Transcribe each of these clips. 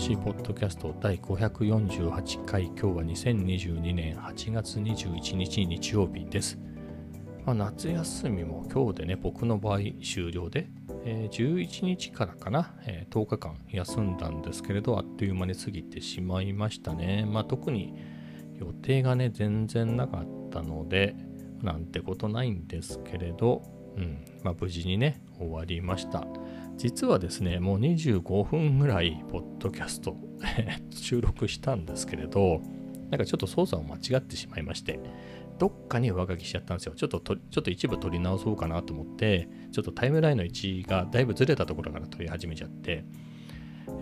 しいポッドキャスト第548回。今日は2022年8月21日日曜日です、まあ、夏休みも今日でね僕の場合終了で、えー、11日からかな、えー、10日間休んだんですけれどあっという間に過ぎてしまいましたね。まあ特に予定がね全然なかったのでなんてことないんですけれどうんまあ、無事にね終わりました。実はですね、もう25分ぐらい、ポッドキャスト 収録したんですけれど、なんかちょっと操作を間違ってしまいまして、どっかに上書きしちゃったんですよ。ちょっとちょっと一部取り直そうかなと思って、ちょっとタイムラインの位置がだいぶずれたところから取り始めちゃって、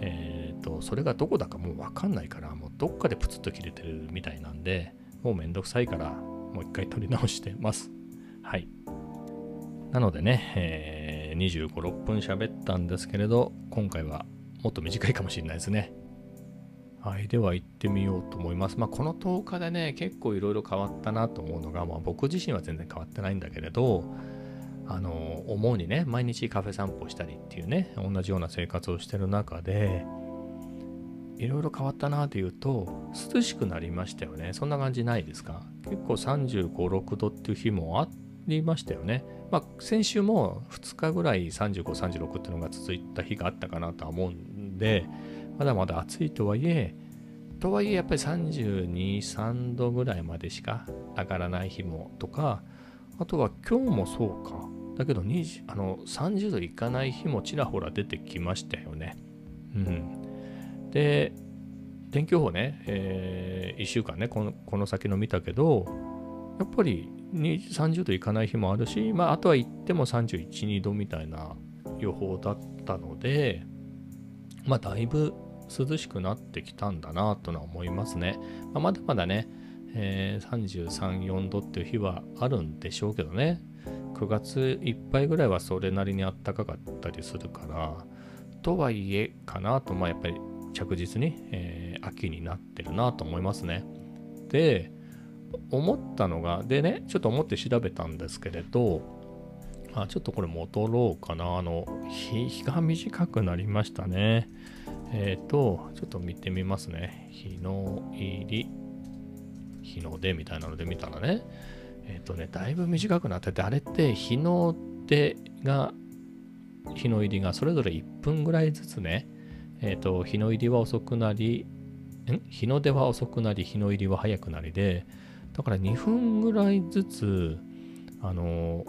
えっ、ー、と、それがどこだかもうわかんないから、もうどっかでプツッと切れてるみたいなんで、もうめんどくさいから、もう一回取り直してます。はい。なのでね、えー、25、6分喋ったんですけれど、今回はもっと短いかもしれないですね。はい、では行ってみようと思います。まあ、この10日でね、結構いろいろ変わったなと思うのが、まあ、僕自身は全然変わってないんだけれど、あの、思うにね、毎日カフェ散歩したりっていうね、同じような生活をしてる中で、いろいろ変わったなというと、涼しくなりましたよね。そんな感じないですか？結構35、6度っていう日もありましたよね。まあ、先週も2日ぐらい35、36っていうのが続いた日があったかなとは思うんで、まだまだ暑いとはいえ、とはいえやっぱり32、3度ぐらいまでしか上がらない日もとか、あとは今日もそうか。だけど20あの30度いかない日もちらほら出てきましたよね。うん。で、天気予報ね、えー、1週間ねこの、この先の見たけど、やっぱり30度いかない日もあるし、まあ、あとは行っても31、2度みたいな予報だったので、まあ、だいぶ涼しくなってきたんだなとは思いますね。まあ、まだまだね、えー、33、4度っていう日はあるんでしょうけどね、9月いっぱいぐらいはそれなりにあったかかったりするから、とはいえかなと、まあ、やっぱり着実に、えー、秋になってるなと思いますね。で、思ったのが、でね、ちょっと思って調べたんですけれど、あちょっとこれ戻ろうかな。あの、日が短くなりましたね。えっ、ー、と、ちょっと見てみますね。日の入り、日の出みたいなので見たらね、えっ、ー、とね、だいぶ短くなってて、あれって日の出が、日の入りがそれぞれ1分ぐらいずつね、えっ、ー、と、日の入りは遅くなり、ん？日の出は遅くなり、日の入りは早くなりで、だから2分ぐらいずつ、あの、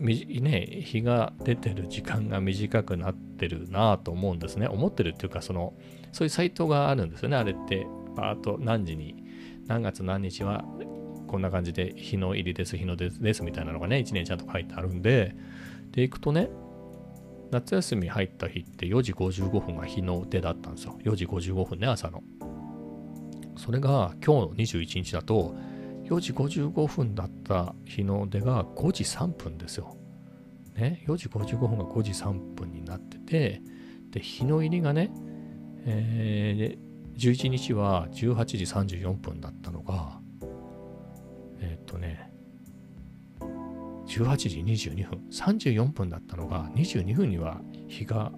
ね、日が出てる時間が短くなってるなぁと思うんですね。思ってるっていうか、その、そういうサイトがあるんですよね、あれって。バーっと何時に、何月何日はこんな感じで日の入りです、日の出ですみたいなのがね、1年ちゃんと書いてあるんで、で、行くとね、夏休み入った日って4時55分が日の出だったんですよ。4時55分ね、朝の。それが今日の21日だと4時55分だった日の出が5時3分ですよ。ね、4時55分が5時3分になってて、で、日の入りがね、えー、11日は18時34分だったのが、えー、っとね、18時22分、34分だったのが22分には日が、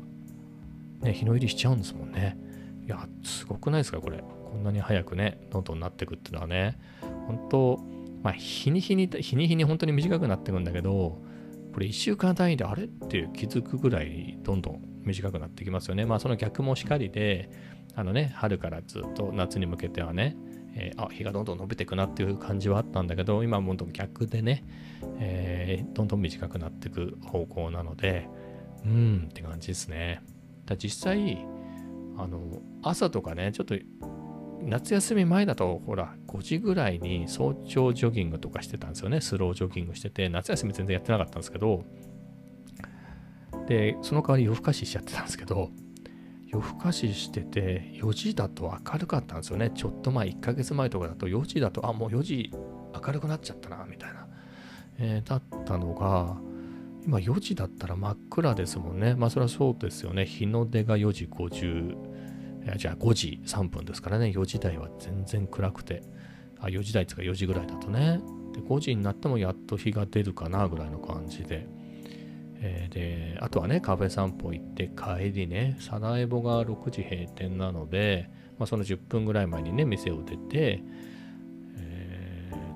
ね、日の入りしちゃうんですもんね。いや、すごくないですか、これ。こんなに早くね、どんどんなっていくっていうのはね、本当、まあ、日に日に、日に日に本当に短くなっていくんだけど、これ1週間単位であれって気づくぐらいどんどん短くなってきますよね。まあその逆もしかりで、あのね、春からずっと夏に向けてはね、えー、あ、日がどんどん伸びていくなっていう感じはあったんだけど、今はもっと逆でね、えー、どんどん短くなっていく方向なので、うーんって感じですね。だ実際、あの、朝とかね、ちょっと夏休み前だと、ほら、5時ぐらいに早朝ジョギングとかしてたんですよね。スロージョギングしてて、夏休み全然やってなかったんですけど、で、その代わり夜更かししちゃってたんですけど、夜更かししてて、4時だと明るかったんですよね。ちょっと前、1ヶ月前とかだと、4時だと、あ、もう4時明るくなっちゃったな、みたいな、えー、だったのが、今4時だったら真っ暗ですもんね。まあそれはそうですよね。日の出が4時50じゃあ5時3分ですからね、4時台は全然暗くて、あ4時台つか4時ぐらいだとね、で5時になってもやっと日が出るかなぐらいの感じで、えー、で、あとはね、カフェ散歩行って帰りね、サラエボが6時閉店なので、まあ、その10分ぐらい前にね、店を出て、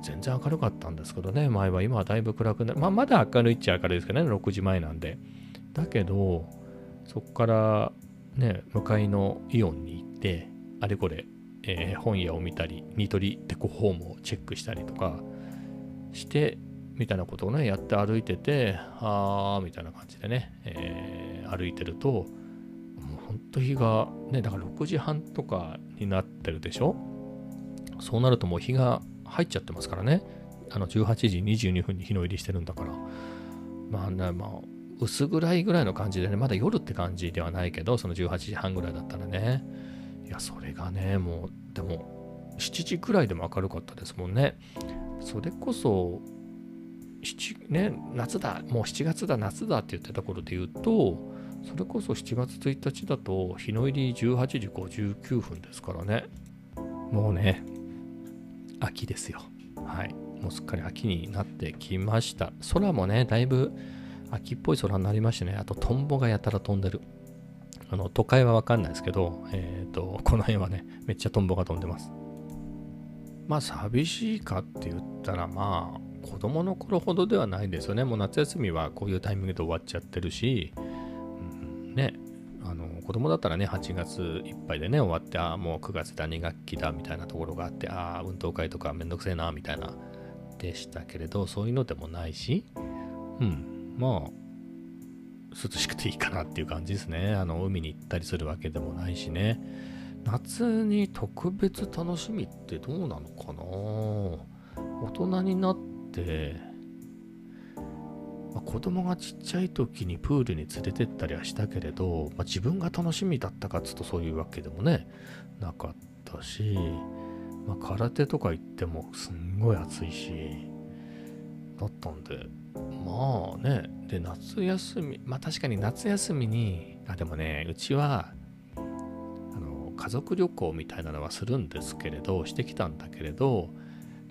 全然明るかったんですけどね、前は今はだいぶ暗くなまあ、まだ明るいっちゃ明るいですけどね、6時前なんで。だけど、そこからね、向かいのイオンに行って、あれこれ、えー、本屋を見たり、ニトリデコホームをチェックしたりとかして、みたいなことをね、やって歩いてて、あーみたいな感じでね、えー、歩いてると、もう本当日が、ね、だから6時半とかになってるでしょ？そうなるともう日が入っちゃってますからね。あの18時22分に日の入りしてるんだから。まあね、まあ、薄暗いぐらいの感じでね、まだ夜って感じではないけど、その18時半ぐらいだったらね。いや、それがね、もう、でも、7時くらいでも明るかったですもんね。それこそ、ね、夏だ、もう7月だ、夏だって言ってた頃で言うと、それこそ7月1日だと日の入り18時59分ですからね。もうね、秋ですよ。はい。もうすっかり秋になってきました。空もね、だいぶ秋っぽい空になりましてね、あとトンボがやたら飛んでる。あの、都会はわかんないですけど、えっ、ー、と、この辺はね、めっちゃトンボが飛んでます。まあ、寂しいかって言ったら、まあ、子供の頃ほどではないですよね。もう夏休みはこういうタイミングで終わっちゃってるし、うん、ね、あの子供だったらね、8月いっぱいでね、終わって、ああ、もう9月だ、2学期だみたいなところがあって、ああ、運動会とかめんどくせえな、みたいな、でしたけれど、そういうのでもないし、うん、まあ、涼しくていいかなっていう感じですね。あの、海に行ったりするわけでもないしね。夏に特別楽しみってどうなのかな？大人になって、まあ、子供がちっちゃい時にプールに連れてったりはしたけれど、まあ、自分が楽しみだったかっつうとそういうわけでもねなかったし、まあ、空手とか行ってもすんごい暑いしだったんでまあねで夏休みまあ確かに夏休みにあでもねうちはあの家族旅行みたいなのはするんですけれどしてきたんだけれど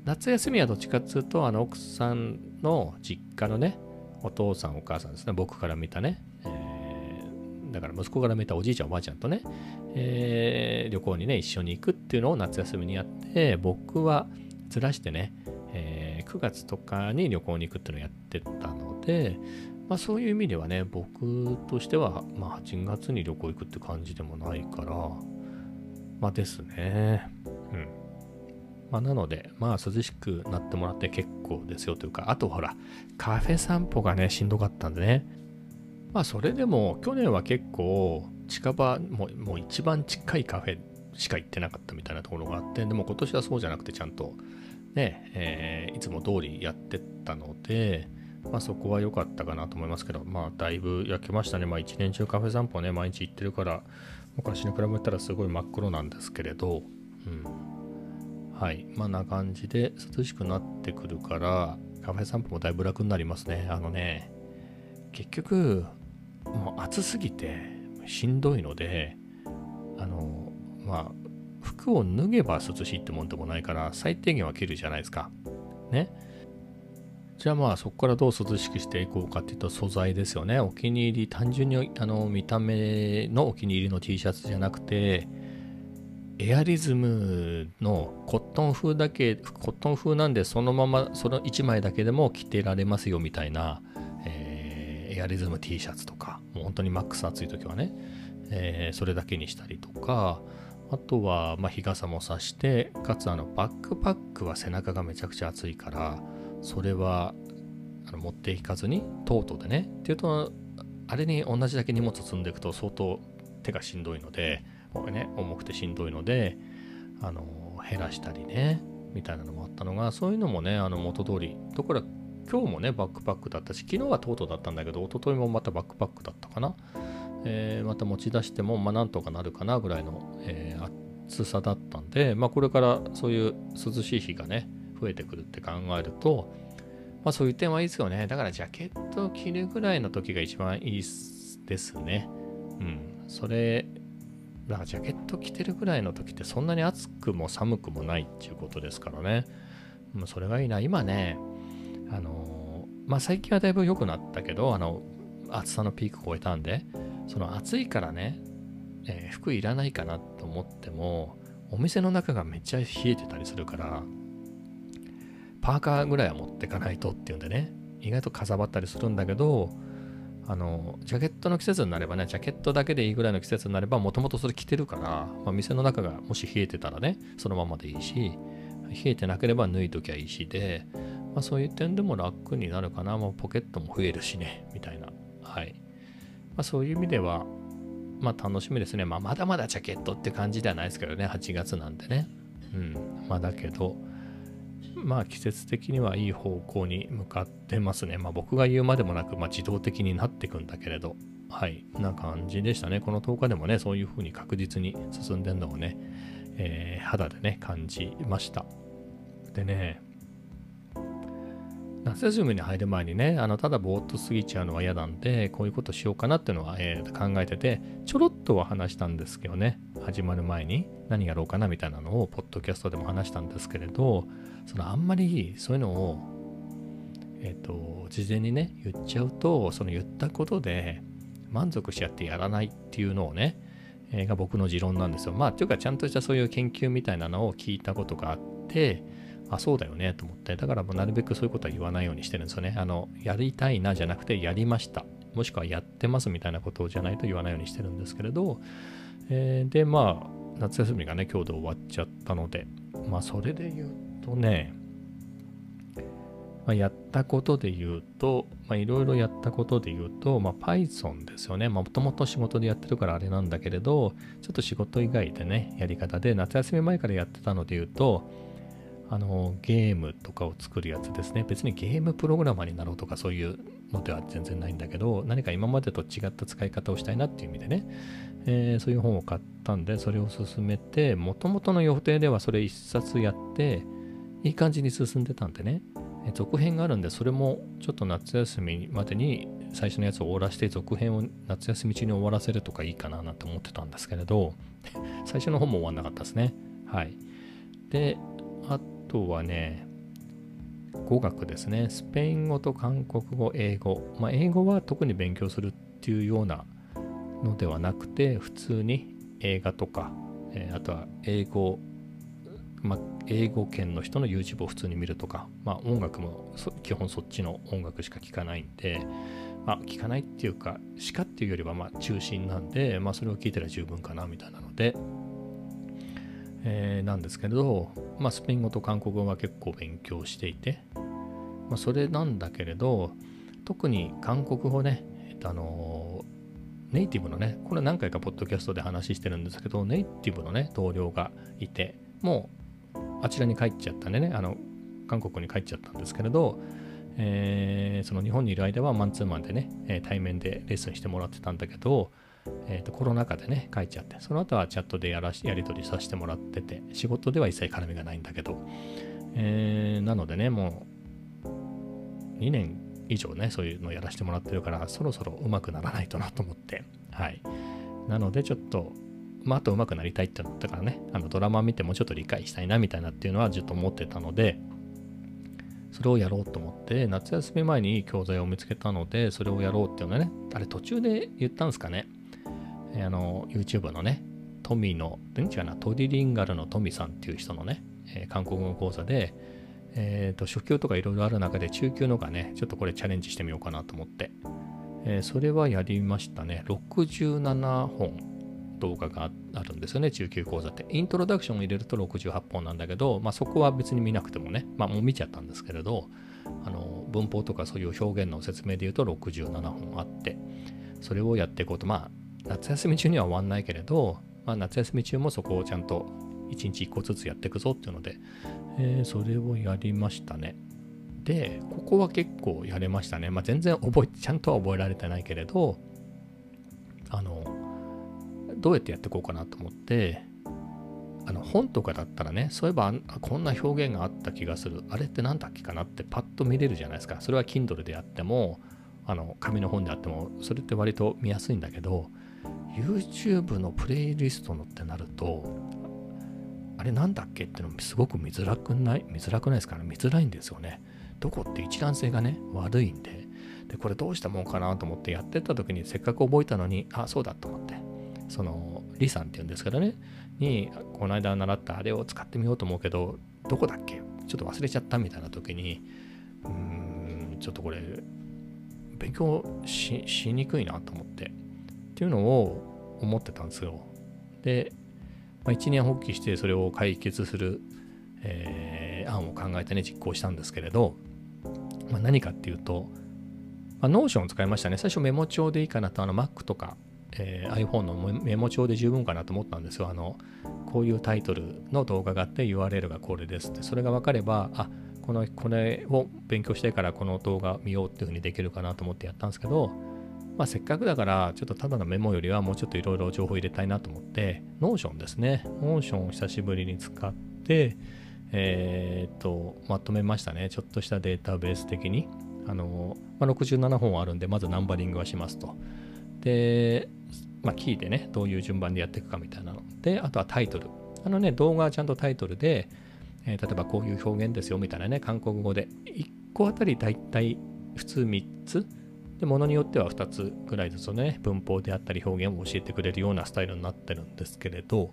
夏休みはどっちかっていうと、あの奥さんの実家のね、お父さんお母さんですね、僕から見たね、えー、だから息子から見たおじいちゃんおばあちゃんとね、えー、旅行にね、一緒に行くっていうのを夏休みにやって、僕はずらしてね、9月とかに旅行に行くっていうのをやってたので、まあそういう意味ではね、僕としては、まあ8月に旅行行くって感じでもないから、まあですね。うん。まあ、なので、まあ涼しくなってもらって結構ですよというか、あとほら、カフェ散歩がね、しんどかったんでね。まあそれでも去年は結構近場ももう一番近いカフェしか行ってなかったみたいなところがあって、でも今年はそうじゃなくてちゃんとね、えー、いつも通りやってったので、まあそこは良かったかなと思いますけど、まあだいぶ焼けましたね。まあ一年中カフェ散歩ね、毎日行ってるから、昔に比べたらすごい真っ黒なんですけれど、うん。はい。まあな感じで涼しくなってくるから、カフェ散歩もだいぶ楽になりますね。あのね、結局、もう暑すぎてしんどいので、あの、まあ、服を脱げば涼しいってもんでもないから、最低限は着るじゃないですか。ね。じゃあまあそこからどう涼しくしていこうかっていうと素材ですよね。お気に入り、単純にあの見た目のお気に入りの T シャツじゃなくて、エアリズムのコットン風だけ、コットン風なんでそのままその1枚だけでも着てられますよみたいな、えー、エアリズム T シャツとか、もう本当にマックス暑い時はね、えー、それだけにしたりとか、あとは、まあ、日傘もさして、かつあのバックパックは背中がめちゃくちゃ暑いから、それはあの持っていかずにトートでね、っていうと、あれに同じだけ荷物積んでいくと相当手がしんどいので、ね、重くてしんどいので、あの、減らしたりね、みたいなのもあったのが、そういうのもね、あの、元通り、ところが今日もね、バックパックだったし、昨日はトートだったんだけど、一昨日もまたバックパックだったかな。えー、また持ち出しても、まあ、なんとかなるかなぐらいの、えー、厚さだったんで、まあ、これからそういう涼しい日がね、増えてくるって考えると、まあ、そういう点はいいですよね。だから、ジャケットを着るぐらいの時が一番いいですね。うん。それだからジャケット着てるぐらいの時ってそんなに暑くも寒くもないっていうことですからね。もうそれがいいな。今ね、あのまあ最近はだいぶ良くなったけど、あの、暑さのピーク超えたんでその暑いからね、えー、服いらないかなと思ってもお店の中がめっちゃ冷えてたりするからパーカーぐらいは持ってかないとっていうんでね意外とかさばったりするんだけどあのジャケットの季節になればねジャケットだけでいいぐらいの季節になればもともとそれ着てるから、まあ、店の中がもし冷えてたらねそのままでいいし冷えてなければ脱いときゃいいしで、まあ、そういう点でも楽になるかな、もうポケットも増えるしねみたいな。はい。まあ、そういう意味では、まあ楽しみですね。まあまだまだジャケットって感じではないですけどね、8月なんでね。うん。まあだけど、まあ季節的にはいい方向に向かってますね。まあ僕が言うまでもなく、まあ自動的になっていくんだけれど、はい、な感じでしたね。この10日でもね、そういう風に確実に進んでるのをね、えー、肌でね、感じました。でね、夏休みに入る前にね、あのただぼーっと過ぎちゃうのは嫌なんで、こういうことしようかなっていうのは、えー、考えてて、ちょろっとは話したんですけどね、始まる前に何やろうかなみたいなのを、ポッドキャストでも話したんですけれど、そのあんまりそういうのを、えっ、ー、と、事前にね、言っちゃうと、その言ったことで満足しちゃってやらないっていうのをね、えー、が僕の持論なんですよ。まあ、というか、ちゃんとしたそういう研究みたいなのを聞いたことがあって、あ、そうだよねと思って、だからもうなるべくそういうことは言わないようにしてるんですよね。あの、やりたいなじゃなくて、やりました。もしくはやってますみたいなことじゃないと言わないようにしてるんですけれど、えー、で、まあ、夏休みがね、今日で終わっちゃったので、まあ、それで言うとね、まあ、やったことで言うと、まあ、いろいろやったことで言うと、まあ、Python ですよね。もともと仕事でやってるからあれなんだけれど、ちょっと仕事以外でね、やり方で、夏休み前からやってたので言うと、あのゲームとかを作るやつですね。別にゲームプログラマーになろうとかそういうのでは全然ないんだけど、何か今までと違った使い方をしたいなっていう意味でね、えー、そういう本を買ったんで、それを進めて、もともとの予定ではそれ一冊やって、いい感じに進んでたんでね、続編があるんで、それもちょっと夏休みまでに最初のやつを終わらせて、続編を夏休み中に終わらせるとかいいかななんて思ってたんですけれど、最初の本も終わんなかったですね。はい。で、あとはね、語学ですね。スペイン語と韓国語、英語。まあ、英語は特に勉強するっていうようなのではなくて、普通に映画とか、えー、あとは英語、まあ、英語圏の人の YouTube を普通に見るとか、まあ、音楽も基本そっちの音楽しか聴かないんで、まあ、聞かないっていうか、しかっていうよりはま中心なんで、まあ、それを聞いたら十分かなみたいなので、えー、なんですけれど、まあ、スペイン語と韓国語は結構勉強していて、まあ、それなんだけれど、特に韓国語ね、えっと、あのネイティブのね、これ何回かポッドキャストで話してるんですけど、ネイティブのね、同僚がいて、もうあちらに帰っちゃったんでね、あの、韓国に帰っちゃったんですけれど、えー、その日本にいる間はマンツーマンでね、対面でレッスンしてもらってたんだけど、えーと、コロナ禍でね書いちゃってその後はチャットでやらしやり取りさせてもらってて仕事では一切絡みがないんだけど、えー、なのでねもう2年以上ねそういうのやらせてもらってるからそろそろ上手くならないとなと思って。はい。なのでちょっとまあ、あと上手くなりたいってなったからねあのドラマ見てもうちょっと理解したいなみたいなっていうのはずっと思ってたのでそれをやろうと思って夏休み前にいい教材を見つけたのでそれをやろうっていうのはねあれ途中で言ったんですかね。あの YouTube のねトミの違うなトリリンガルのトミさんっていう人のね、えー、韓国語講座で、えーと、初級とかいろいろある中で中級のがねちょっとこれチャレンジしてみようかなと思って、えー、それはやりましたね。67本動画があるんですよね中級講座って。イントロダクションを入れると68本なんだけど、まあ、そこは別に見なくてもねまあもう見ちゃったんですけれどあの文法とかそういう表現の説明で言うと67本あってそれをやっていこうと。まあ夏休み中には終わんないけれど、まあ、夏休み中もそこをちゃんと1日1個ずつやっていくぞっていうので、えー、それをやりましたね。で、ここは結構やれましたね。まあ、全然覚え、ちゃんとは覚えられてないけれど、あの、どうやってやっていこうかなと思って、あの本とかだったらね、そういえばこんな表現があった気がする。あれって何だっけかなってパッと見れるじゃないですか。それは Kindle であっても、あの紙の本であっても、それって割と見やすいんだけど、YouTube のプレイリストのってなると、あれなんだっけってのもすごく見づらくない？見づらくないですかね？見づらいんですよね。どこって一覧性がね、悪いんで。でこれどうしたもんかなと思ってやってった時にせっかく覚えたのにあそうだと思って。そのリさんっていうんですけどね。にこの間習ったあれを使ってみようと思うけどどこだっけ？ちょっと忘れちゃったみたいな時にうーんちょっとこれ勉強しにくいなと思って。っていうのを思ってたんですよ。で、まあ、一年発起してそれを解決する、えー、案を考えてね実行したんですけれど、まあ、何かっていうと、まあ、Notion を使いましたね。最初メモ帳でいいかなとあの Mac とかえー、iPhone のメモ帳で十分かなと思ったんですよ。あのこういうタイトルの動画があって URL がこれですって、それが分かれば、あこのこれを勉強してからこの動画見ようっていうふうにできるかなと思ってやったんですけど、まあ、せっかくだからちょっとただのメモよりはもうちょっといろいろ情報入れたいなと思って、Notion ですね。Notion を久しぶりに使って、えー、っと、まとめましたね。ちょっとしたデータベース的に。あの、まあ、67本あるんで、まずナンバリングはしますと。で、まあ、聞いてね、どういう順番でやっていくかみたいなの。で、あとはタイトル。あのね、動画はちゃんとタイトルで、えー、例えばこういう表現ですよみたいなね、韓国語で、1個あたりだいたい普通3つ、で、ものによっては2つぐらいずつね、文法であったり表現を教えてくれるようなスタイルになってるんですけれど、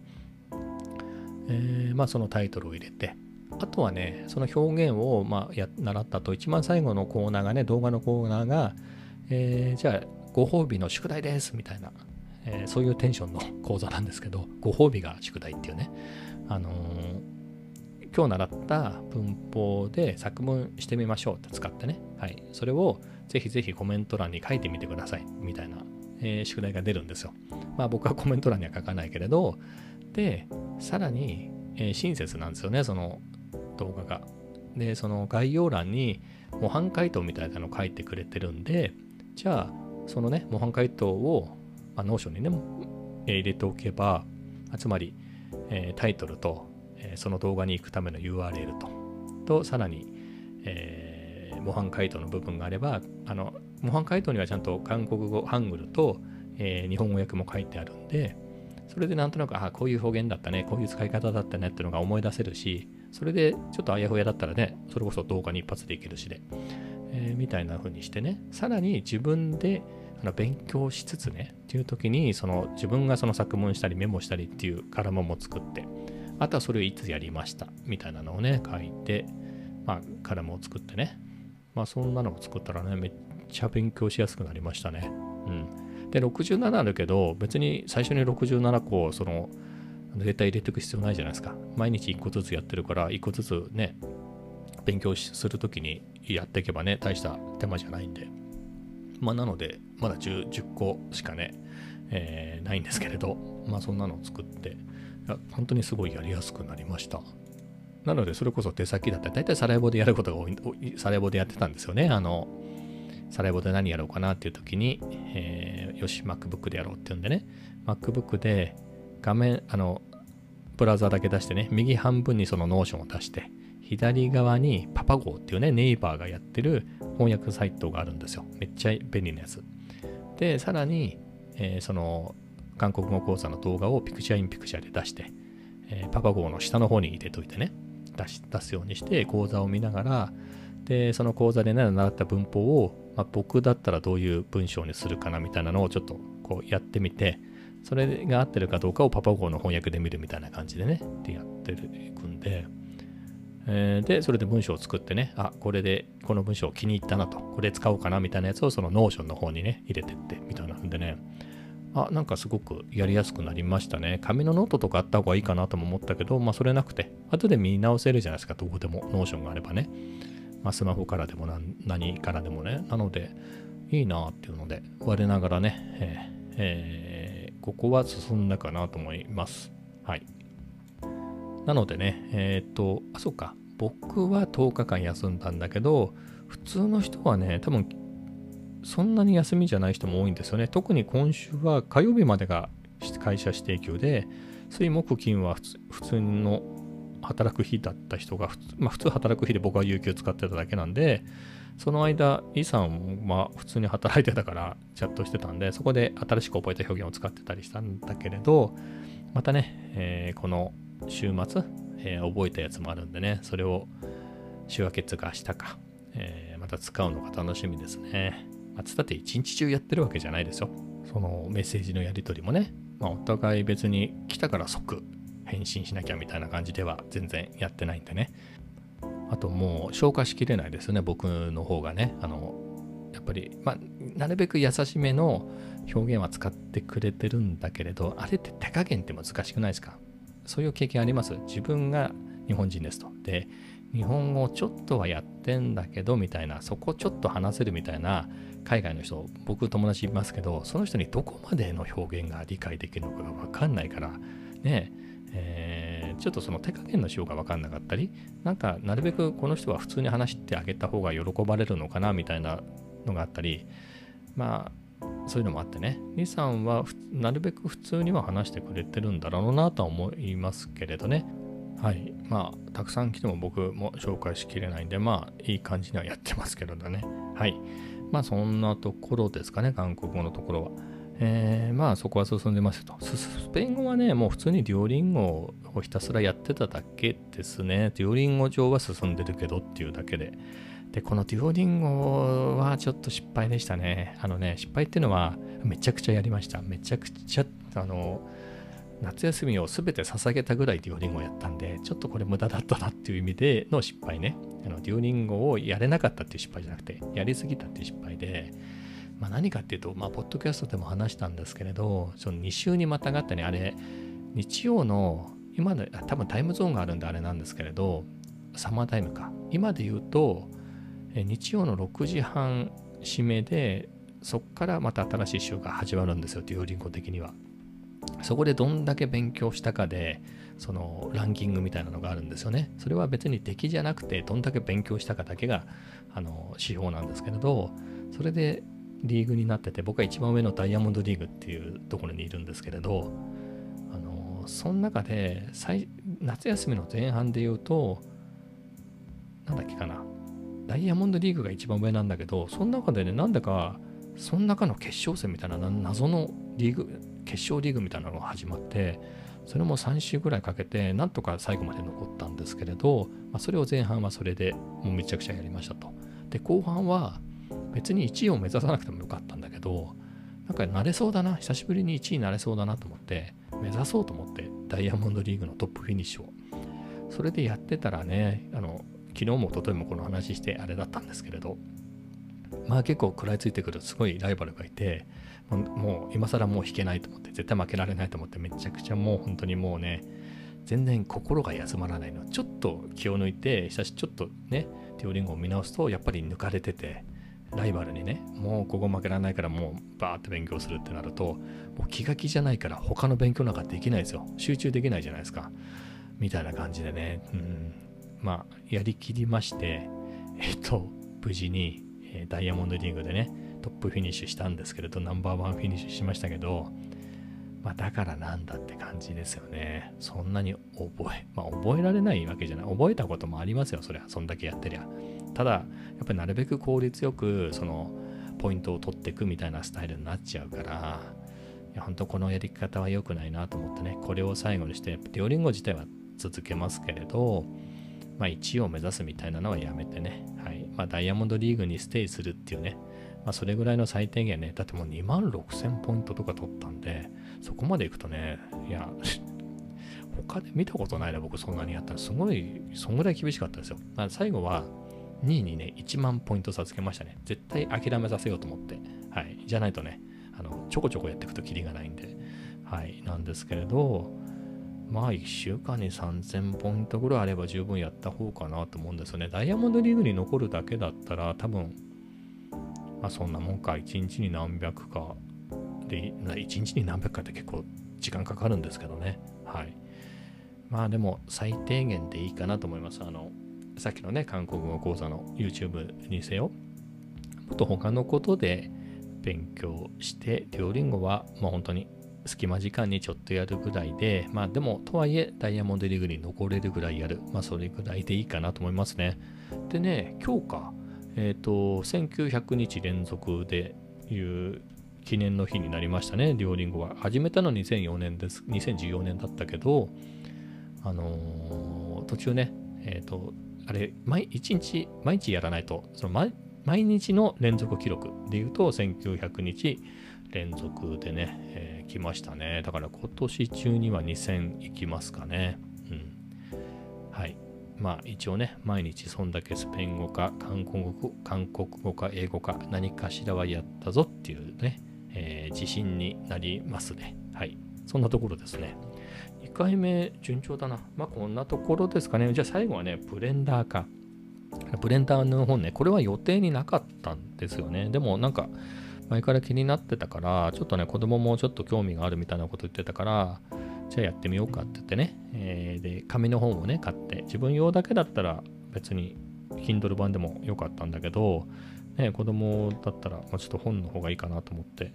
えー、まあそのタイトルを入れて、あとはね、その表現をまあや習ったと、一番最後のコーナーがね、動画のコーナーが、えー、じゃあご褒美の宿題ですみたいな、えー、そういうテンションの講座なんですけど、ご褒美が宿題っていうね、あのー、今日習った文法で作文してみましょうって使ってね、はい、それをぜひぜひコメント欄に書いてみてくださいみたいな、えー、宿題が出るんですよ。まあ僕はコメント欄には書かないけれど、で、さらに、えー、親切なんですよね、その動画が。で、その概要欄に模範解答みたいなの書いてくれてるんで、じゃあそのね、模範解答を、まあ、 Notion にね、入れておけば、つまり、えー、タイトルと、えー、その動画に行くための URL と、と、さらに、えー、模範解答の部分があれば、あの、模範解答にはちゃんと韓国語、ハングルと、えー、日本語訳も書いてあるんで、それでなんとなく、あ、こういう表現だったね、こういう使い方だったねっていうのが思い出せるし、それでちょっとあやふやだったらね、それこそ動画に一発でいけるしで、えー、みたいな風にしてね、さらに自分であの勉強しつつね、っていう時に、その自分がその作文したりメモしたりっていうカラムも作って、あとはそれをいつやりましたみたいなのをね、書いて、まあ、カラムを作ってね、まあ、そんなのを作ったらね、めっちゃ勉強しやすくなりましたね。うん。で、67あるけど、別に最初に67個、その、データ入れていく必要ないじゃないですか。毎日1個ずつやってるから、1個ずつね、勉強するときにやっていけばね、大した手間じゃないんで。まあ、なので、まだ 10, 10個しかね、えー、ないんですけれど、まあ、そんなのを作って、本当にすごいやりやすくなりました。なので、それこそ手先だったり、大体サラエボでやることが多い、サラエボでやってたんですよね。あの、サラエボで何やろうかなっていう時に、えー、よし、MacBook でやろうっていうんでね、MacBook で画面、あの、ブラウザだけ出してね、右半分にその Notion を出して、左側にパパ号っていうね、ネイバーがやってる翻訳サイトがあるんですよ。めっちゃ便利なやつ。で、さらに、えー、その韓国語講座の動画をピクチャーインピクチャーで出して、えー、パパ号の下の方に入れといてね、出し出すようにして講座を見ながら、で、その講座でね、習った文法を、まあ、僕だったらどういう文章にするかなみたいなのをちょっとこうやってみて、それが合ってるかどうかをパパ号の翻訳で見るみたいな感じでね、でやっていくんで、えー、で、それで文章を作ってね、あ、これで、この文章気に入ったなと、これ使おうかなみたいなやつをその Notion の方にね、入れてってみたいなんでね、あ、なんかすごくやりやすくなりましたね。紙のノートとかあった方がいいかなとも思ったけど、まあそれなくて、後で見直せるじゃないですか、どこでも、 Notion があればね。まあスマホからでも何からでもね。なので、いいなっていうので、我ながらね、えーえー、ここは進んだかなと思います。はい。なのでね、えっ、と、あ、そうか。僕は10日間休んだんだけど、普通の人はね、多分、そんなに休みじゃない人も多いんですよね。特に今週は火曜日までが会社指定休で、水木金は普通の働く日だった人が普通、まあ、普通働く日で僕は有給使ってただけなんで、その間、イさんは普通に働いてたからチャットしてたんで、そこで新しく覚えた表現を使ってたりしたんだけれど、またね、えー、この週末、えー、覚えたやつもあるんでね、それを週明けつか明日か、えー、また使うのが楽しみですね。まあ、つったって一日中やってるわけじゃないですよ。そのメッセージのやり取りもね、まあ、お互い別に来たから即返信しなきゃみたいな感じでは全然やってないんでね。あともう消化しきれないですよね、僕の方がね。あの、やっぱり、まあ、なるべく優しめの表現は使ってくれてるんだけれど、あれって手加減って難しくないですか？そういう経験あります？自分が日本人ですと。で、日本語ちょっとはやってんだけどみたいな、そこちょっと話せるみたいな海外の人、僕友達いますけど、その人にどこまでの表現が理解できるのかがわかんないから、ね、えー、ちょっとその手加減のしようが分かんなかったり、なんかなるべくこの人は普通に話してあげた方が喜ばれるのかなみたいなのがあったり、まあ、そういうのもあってね、リさんはなるべく普通には話してくれてるんだろうなとは思いますけれどね。はい。まあ、たくさん来ても僕も紹介しきれないんで、まあ、いい感じにはやってますけどね。はい。まあ、そんなところですかね、韓国語のところは。えー、まあそこは進んでますと。スペイン語はね、もう普通にデュオリンゴをひたすらやってただけですね。デュオリンゴ上は進んでるけどっていうだけで。で、このデュオリンゴはちょっと失敗でしたね。あのね、失敗っていうのはめちゃくちゃやりました。めちゃくちゃ、あの、夏休みを全て捧げたぐらいデュオリンゴをやったんで、ちょっとこれ無駄だったなっていう意味での失敗ね。あのデュオリンゴをやれなかったっていう失敗じゃなくて、やりすぎたっていう失敗で、まあ、何かっていうと、まあ、ポッドキャストでも話したんですけれど、その2週にまたがってね、あれ、日曜の、今の、多分タイムゾーンがあるんであれなんですけれど、サマータイムか。今で言うと、日曜の6時半締めで、そこからまた新しい週が始まるんですよ、デュオリンゴ的には。そこでどんだけ勉強したかで、そのランキングみたいなのがあるんですよね。それは別に出来じゃなくて、どんだけ勉強したかだけがあの指標なんですけれど、それでリーグになってて僕は一番上のダイヤモンドリーグっていうところにいるんですけれどあのその中で夏休みの前半で言うとなんだっけかなダイヤモンドリーグが一番上なんだけどその中でねなんだかその中の決勝戦みたいな謎のリーグ決勝リーグみたいなのが始まってそれも3週ぐらいかけてなんとか最後まで残ったんですけれど、まあ、それを前半はそれでもうめちゃくちゃやりましたとで後半は別に1位を目指さなくてもよかったんだけど、なんか慣れそうだな、久しぶりに1位になれそうだなと思って、目指そうと思って、ダイヤモンドリーグのトップフィニッシュを。それでやってたらね、あの、昨日も一昨日もこの話してあれだったんですけれど、まあ結構食らいついてくるすごいライバルがいて、もう今更もう引けないと思って、絶対負けられないと思って、めちゃくちゃもう本当にもうね、全然心が休まらないの。ちょっと気を抜いて、しかしちょっとね、テオリングを見直すと、やっぱり抜かれてて、ライバルにね、もうここ負けられないからもうバーって勉強するってなると、もう気が気じゃないから他の勉強なんかできないですよ。集中できないじゃないですか。みたいな感じでね、うん、まあ、やりきりまして、えっと、無事に、えダイヤモンドリーグでね、トップフィニッシュしたんですけれど、ナンバーワンフィニッシュしましたけど、まあ、だからなんだって感じですよね。そんなに覚え、まあ、覚えられないわけじゃない。覚えたこともありますよ、そりゃ。そんだけやってりゃ。ただ、やっぱりなるべく効率よく、その、ポイントを取っていくみたいなスタイルになっちゃうから、いや、本当このやり方は良くないなと思ってね、これを最後にして、デュオリンゴ自体は続けますけれど、まあ、1位を目指すみたいなのはやめてね、はい。まあ、ダイヤモンドリーグにステイするっていうね、まあ、それぐらいの最低限ね、だってもう2万6000ポイントとか取ったんで、そこまで行くとね、いや、他で見たことないな、僕そんなにやったら、すごい、そんぐらい厳しかったですよ。まあ、最後は、2位にね、1万ポイント差つけましたね。絶対諦めさせようと思って。はい。じゃないとね、あの、ちょこちょこやっていくとキリがないんで。はい。なんですけれど、まあ1週間に3000ポイントぐらいあれば十分やった方かなと思うんですよね。ダイヤモンドリーグに残るだけだったら多分、まあそんなもんか、1日に何百かで、1日に何百かって結構時間かかるんですけどね。はい。まあでも最低限でいいかなと思います。あの、さっきのね、韓国語講座の YouTube にせよ、もっと他のことで勉強して、デュオリンゴはもう本当に隙間時間にちょっとやるぐらいで、まあでも、とはいえ、ダイヤモンドリーグに残れるぐらいやる。まあそれぐらいでいいかなと思いますね。でね、今日か、えっ、ー、と、1900日連続でいう記念の日になりましたね、デュオリンゴは。始めたの2004年です。2014年だったけど、あのー、途中ね、えっ、ー、と、あれ、毎一日、毎日やらないと、その毎毎日の連続記録でいうと1900日連続でね、えー、来ましたね。だから今年中には2000いきますかね。うん。はい。まあ一応ね、毎日そんだけスペイン語か韓国語韓国語か英語か何かしらはやったぞっていうね、えー、自信になりますね。はい。そんなところですね。2回目順調だな。まあこんなところですかね。じゃあ最後はね、ブレンダーか。ブレンダーの本ね、これは予定になかったんですよね。でもなんか前から気になってたから、ちょっとね、子供もちょっと興味があるみたいなこと言ってたから、じゃあやってみようかって言ってね、えー、で、紙の本をね、買って、自分用だけだったら別に Kindle 版でもよかったんだけど、ね、子供だったら、まあ、ちょっと本の方がいいかなと思って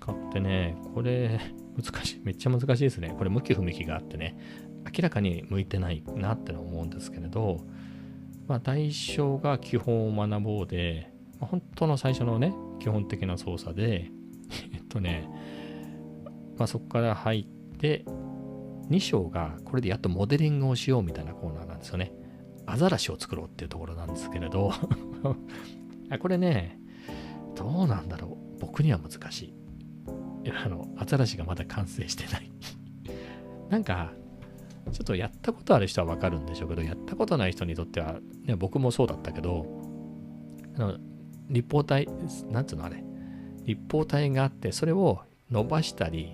買ってね、これ、難しい、めっちゃ難しいですね。これ、向き不向きがあってね、明らかに向いてないなっての思うんですけれど、まあ、対象が基本を学ぼうで、本当の最初のね、基本的な操作で、えっとね、まあ、そこから入って、2章がこれでやっとモデリングをしようみたいなコーナーなんですよね。アザラシを作ろうっていうところなんですけれど これね、どうなんだろう。僕には難しい。あの、アザラシがまだ完成してない なんか、ちょっとやったことある人はわかるんでしょうけど、やったことない人にとっては、ね、僕もそうだったけど、あの立方体、なんつうのあれ、立方体があって、それを伸ばしたり、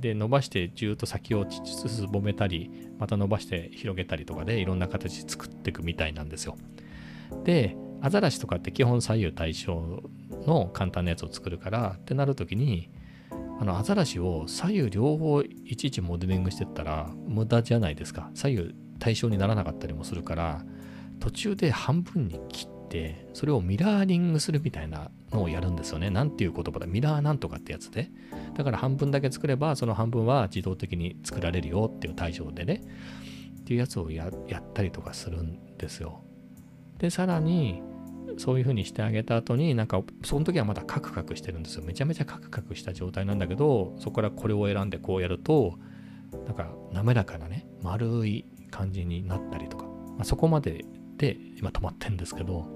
で、伸ばしてずっと先をすぼめたり、また伸ばして広げたりとかで、いろんな形作っていくみたいなんですよ。で、アザラシとかって基本左右対称の簡単なやつを作るからってなるときに、あのアザラシを左右両方いちいちモデリングしてったら無駄じゃないですか。左右対称にならなかったりもするから、途中で半分に切って、それをミラーリングするみたいなのをやるんですよね。なんていう言葉だ？ミラーなんとかってやつで。だから半分だけ作れば、その半分は自動的に作られるよっていう対象でね。っていうやつをやったりとかするんですよ。で、さらに、そういう風にしてあげた後になんかその時はまだカクカクしてるんですよめちゃめちゃカクカクした状態なんだけどそこからこれを選んでこうやるとなんか滑らかなね丸い感じになったりとか、まあ、そこまでで今止まってんですけど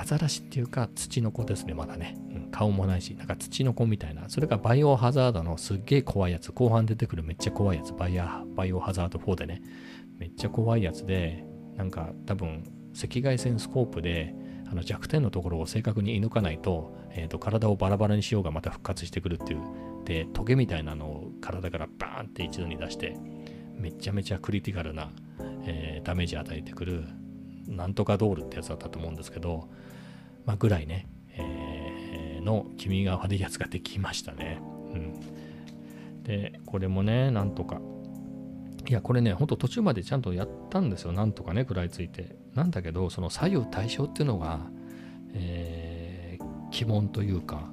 アザラシっていうか土の子ですねまだね、うん、顔もないしなんか土の子みたいな。それがバイオハザードのすっげえ怖いやつ。後半出てくるめっちゃ怖いやつ。バイアバイオハザード4でね。めっちゃ怖いやつでなんか多分赤外線スコープであの弱点のところを正確に射抜かないと,、えーと、体をバラバラにしようがまた復活してくるっていう。でトゲみたいなのを体からバーンって一度に出してめちゃめちゃクリティカルな、えー、ダメージ与えてくるなんとかドールってやつだったと思うんですけど、まあ、ぐらいね、えー、の気味が悪いやつができましたね。うん、でこれもねなんとかいや、これね、ほんと途中までちゃんとやったんですよ。なんとかね、食らいついて。なんだけど、その左右対称っていうのが、えー、鬼門というか、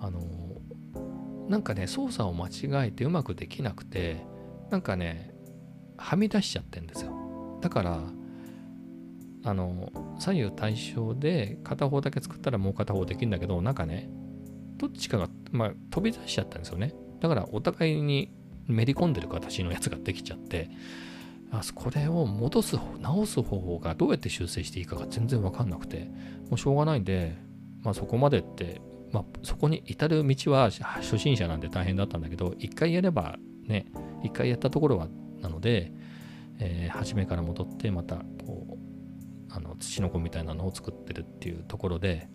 あのなんかね、操作を間違えてうまくできなくて、なんかね、はみ出しちゃってんですよ。だから、あの、左右対称で片方だけ作ったらもう片方できるんだけど、なんかね、どっちかが、まあ、飛び出しちゃったんですよね。だからお互いにめり込んでる形のやつができちゃってあこれを戻す直す方法がどうやって修正していいかが全然わかんなくてもうしょうがないんで、まあ、そこまでって、まあ、そこに至る道は初心者なんで大変だったんだけど一回やればね一回やったところはなので、えー、初めから戻ってまたこうあの土の子みたいなのを作ってるっていうところで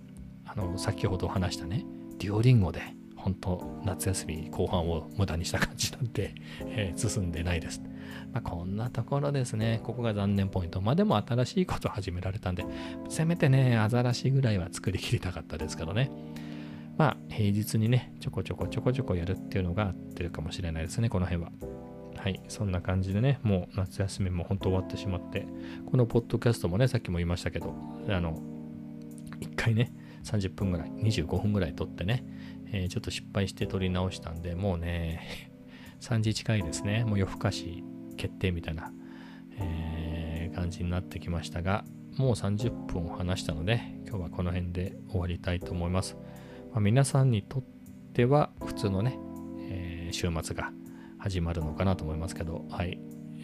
あの先ほど話したねデュオリンゴで本当夏休み後半を無駄にした感じなんで、えー、進んでないです。まあ、こんなところですね。ここが残念ポイント。まあでも新しいこと始められたんで、せめてね、アザラシぐらいは作りきりたかったですけどね。まあ平日にね、ちょこちょこちょこちょこやるっていうのが合ってるかもしれないですね、この辺は。はい、そんな感じでね、もう夏休みも本当終わってしまって、このポッドキャストもね、さっきも言いましたけど、あの、一回ね、30分ぐらい、25分ぐらい撮ってね、えー、ちょっと失敗して撮り直したんで、もうね、3時近いですね。もう夜更かし決定みたいな、えー、感じになってきましたが、もう30分を話したので、今日はこの辺で終わりたいと思います。まあ、皆さんにとっては普通のね、えー、週末が始まるのかなと思いますけど、はい。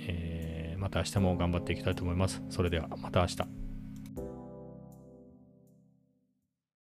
えー、また明日も頑張っていきたいと思います。それではまた明日。